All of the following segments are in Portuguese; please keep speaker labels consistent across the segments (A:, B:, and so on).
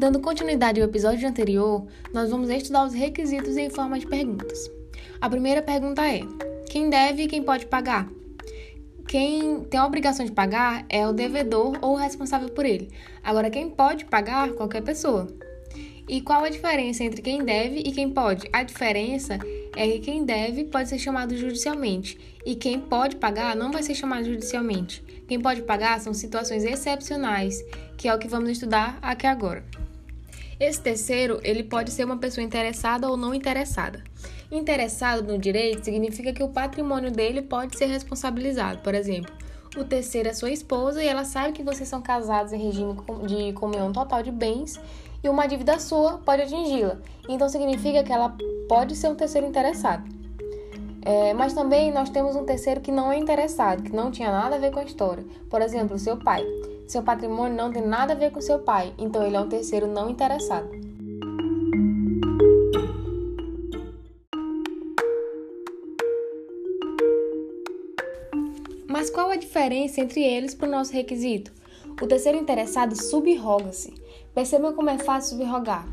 A: Dando continuidade ao episódio anterior, nós vamos estudar os requisitos em forma de perguntas. A primeira pergunta é: quem deve e quem pode pagar? Quem tem a obrigação de pagar é o devedor ou o responsável por ele. Agora, quem pode pagar? Qualquer pessoa. E qual a diferença entre quem deve e quem pode? A diferença é que quem deve pode ser chamado judicialmente e quem pode pagar não vai ser chamado judicialmente. Quem pode pagar são situações excepcionais, que é o que vamos estudar aqui agora. Esse terceiro, ele pode ser uma pessoa interessada ou não interessada. Interessado no direito significa que o patrimônio dele pode ser responsabilizado. Por exemplo, o terceiro é sua esposa e ela sabe que vocês são casados em regime de comunhão total de bens e uma dívida sua pode atingi-la. Então significa que ela pode ser um terceiro interessado. É, mas também nós temos um terceiro que não é interessado, que não tinha nada a ver com a história. Por exemplo, seu pai. Seu patrimônio não tem nada a ver com seu pai, então ele é um terceiro não interessado. Mas qual a diferença entre eles para o nosso requisito? O terceiro interessado subroga-se. Percebam como é fácil subrogar.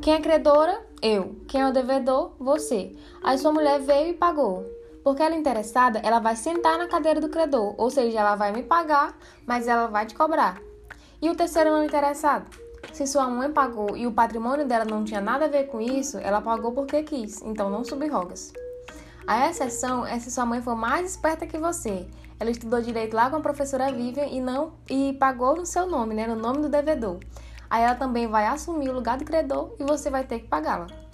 A: Quem é credora? Eu. Quem é o devedor? Você. Aí sua mulher veio e pagou. Porque ela é interessada, ela vai sentar na cadeira do credor, ou seja, ela vai me pagar, mas ela vai te cobrar. E o terceiro não interessado? Se sua mãe pagou e o patrimônio dela não tinha nada a ver com isso, ela pagou porque quis, então não subrogas. A exceção é se sua mãe for mais esperta que você. Ela estudou direito lá com a professora Vivian e não e pagou no seu nome, né, no nome do devedor. Aí ela também vai assumir o lugar do credor e você vai ter que pagá-la.